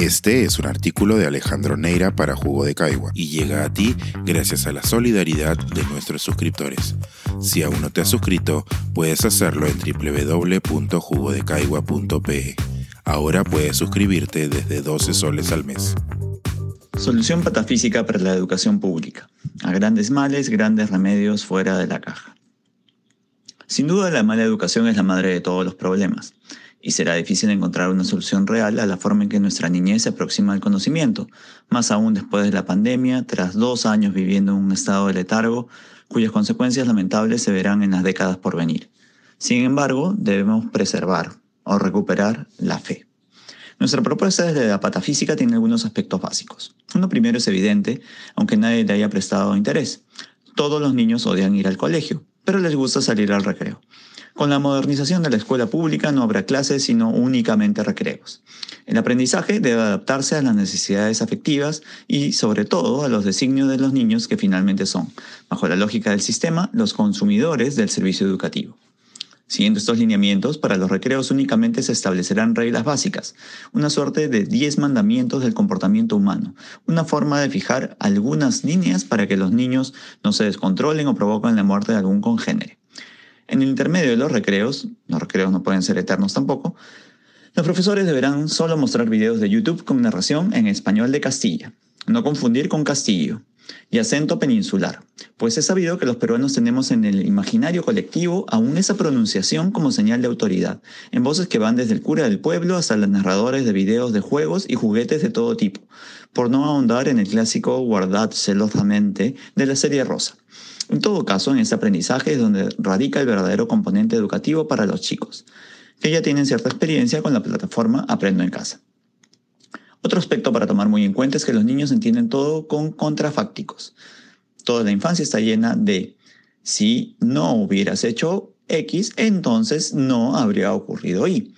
Este es un artículo de Alejandro Neira para Jugo de Caigua y llega a ti gracias a la solidaridad de nuestros suscriptores. Si aún no te has suscrito, puedes hacerlo en www.jugodecaigua.pe. Ahora puedes suscribirte desde 12 soles al mes. Solución patafísica para la educación pública. A grandes males, grandes remedios fuera de la caja. Sin duda la mala educación es la madre de todos los problemas y será difícil encontrar una solución real a la forma en que nuestra niñez se aproxima al conocimiento, más aún después de la pandemia, tras dos años viviendo en un estado de letargo, cuyas consecuencias lamentables se verán en las décadas por venir. Sin embargo, debemos preservar o recuperar la fe. Nuestra propuesta desde la patafísica tiene algunos aspectos básicos. Uno primero es evidente, aunque nadie le haya prestado interés. Todos los niños odian ir al colegio, pero les gusta salir al recreo. Con la modernización de la escuela pública no habrá clases sino únicamente recreos. El aprendizaje debe adaptarse a las necesidades afectivas y sobre todo a los designios de los niños que finalmente son, bajo la lógica del sistema, los consumidores del servicio educativo. Siguiendo estos lineamientos, para los recreos únicamente se establecerán reglas básicas, una suerte de 10 mandamientos del comportamiento humano, una forma de fijar algunas líneas para que los niños no se descontrolen o provoquen la muerte de algún congénere. En el intermedio de los recreos, los recreos no pueden ser eternos tampoco, los profesores deberán solo mostrar videos de YouTube con narración en español de Castilla, no confundir con Castillo, y acento peninsular, pues es sabido que los peruanos tenemos en el imaginario colectivo aún esa pronunciación como señal de autoridad, en voces que van desde el cura del pueblo hasta los narradores de videos de juegos y juguetes de todo tipo, por no ahondar en el clásico guardad celosamente de la serie Rosa. En todo caso, en este aprendizaje es donde radica el verdadero componente educativo para los chicos, que ya tienen cierta experiencia con la plataforma Aprendo en casa. Otro aspecto para tomar muy en cuenta es que los niños entienden todo con contrafácticos. Toda la infancia está llena de si no hubieras hecho X, entonces no habría ocurrido Y.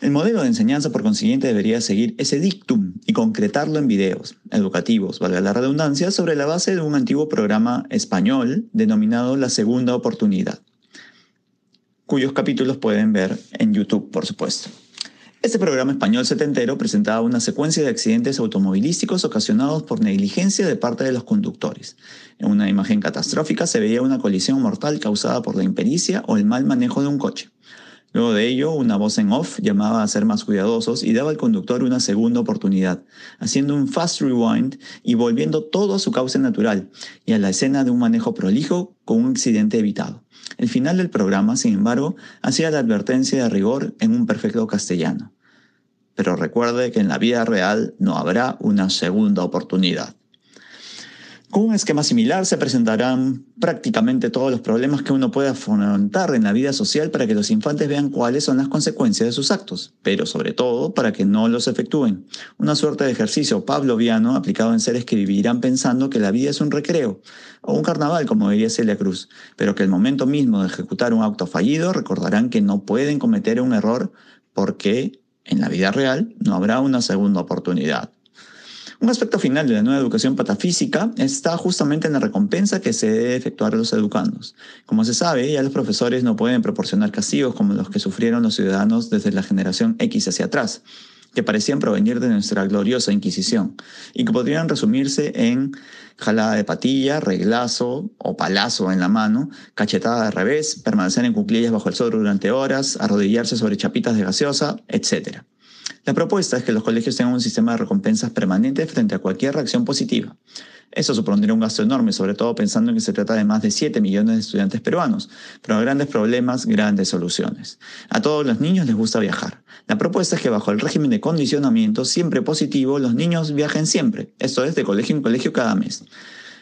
El modelo de enseñanza, por consiguiente, debería seguir ese dictum y concretarlo en videos educativos, valga la redundancia, sobre la base de un antiguo programa español denominado La Segunda Oportunidad, cuyos capítulos pueden ver en YouTube, por supuesto. Este programa español setentero presentaba una secuencia de accidentes automovilísticos ocasionados por negligencia de parte de los conductores. En una imagen catastrófica se veía una colisión mortal causada por la impericia o el mal manejo de un coche. Luego de ello, una voz en off llamaba a ser más cuidadosos y daba al conductor una segunda oportunidad, haciendo un fast rewind y volviendo todo a su cauce natural y a la escena de un manejo prolijo con un accidente evitado. El final del programa, sin embargo, hacía la advertencia de rigor en un perfecto castellano. Pero recuerde que en la vida real no habrá una segunda oportunidad. Con un esquema similar se presentarán prácticamente todos los problemas que uno puede afrontar en la vida social para que los infantes vean cuáles son las consecuencias de sus actos, pero sobre todo para que no los efectúen. Una suerte de ejercicio pavloviano aplicado en seres que vivirán pensando que la vida es un recreo o un carnaval, como diría Celia Cruz, pero que el momento mismo de ejecutar un acto fallido recordarán que no pueden cometer un error porque en la vida real no habrá una segunda oportunidad. Un aspecto final de la nueva educación patafísica está justamente en la recompensa que se debe efectuar a los educandos. Como se sabe, ya los profesores no pueden proporcionar castigos como los que sufrieron los ciudadanos desde la generación X hacia atrás, que parecían provenir de nuestra gloriosa Inquisición, y que podrían resumirse en jalada de patilla, reglazo o palazo en la mano, cachetada de revés, permanecer en cuclillas bajo el sol durante horas, arrodillarse sobre chapitas de gaseosa, etc. La propuesta es que los colegios tengan un sistema de recompensas permanente frente a cualquier reacción positiva. Eso supondría un gasto enorme, sobre todo pensando en que se trata de más de 7 millones de estudiantes peruanos, pero grandes problemas, grandes soluciones. A todos los niños les gusta viajar. La propuesta es que bajo el régimen de condicionamiento siempre positivo, los niños viajen siempre, esto es de colegio en colegio cada mes.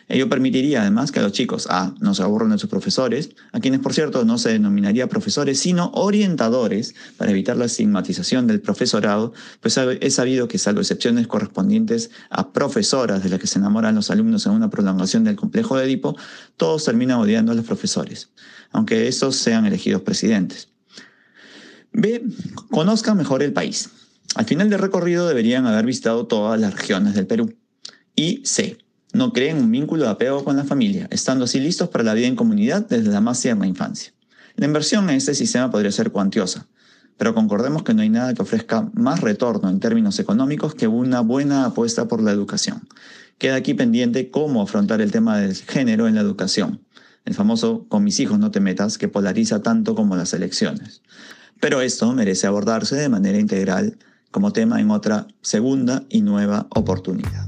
Ello permitiría además que los chicos A no se aburran de sus profesores, a quienes por cierto no se denominaría profesores, sino orientadores, para evitar la estigmatización del profesorado, pues he sabido que salvo excepciones correspondientes a profesoras de las que se enamoran los alumnos en una prolongación del complejo de Edipo, todos terminan odiando a los profesores, aunque estos sean elegidos presidentes. B. Conozcan mejor el país. Al final del recorrido deberían haber visitado todas las regiones del Perú. Y C no creen un vínculo de apego con la familia, estando así listos para la vida en comunidad desde la más tierna infancia. La inversión en este sistema podría ser cuantiosa, Pero concordemos que no hay nada que ofrezca más retorno en términos económicos que una buena apuesta por la educación. Queda aquí pendiente cómo afrontar el tema del género en la educación, el famoso con mis hijos no te metas que polariza tanto como las elecciones. Pero esto merece abordarse de manera integral como tema en otra segunda y nueva oportunidad.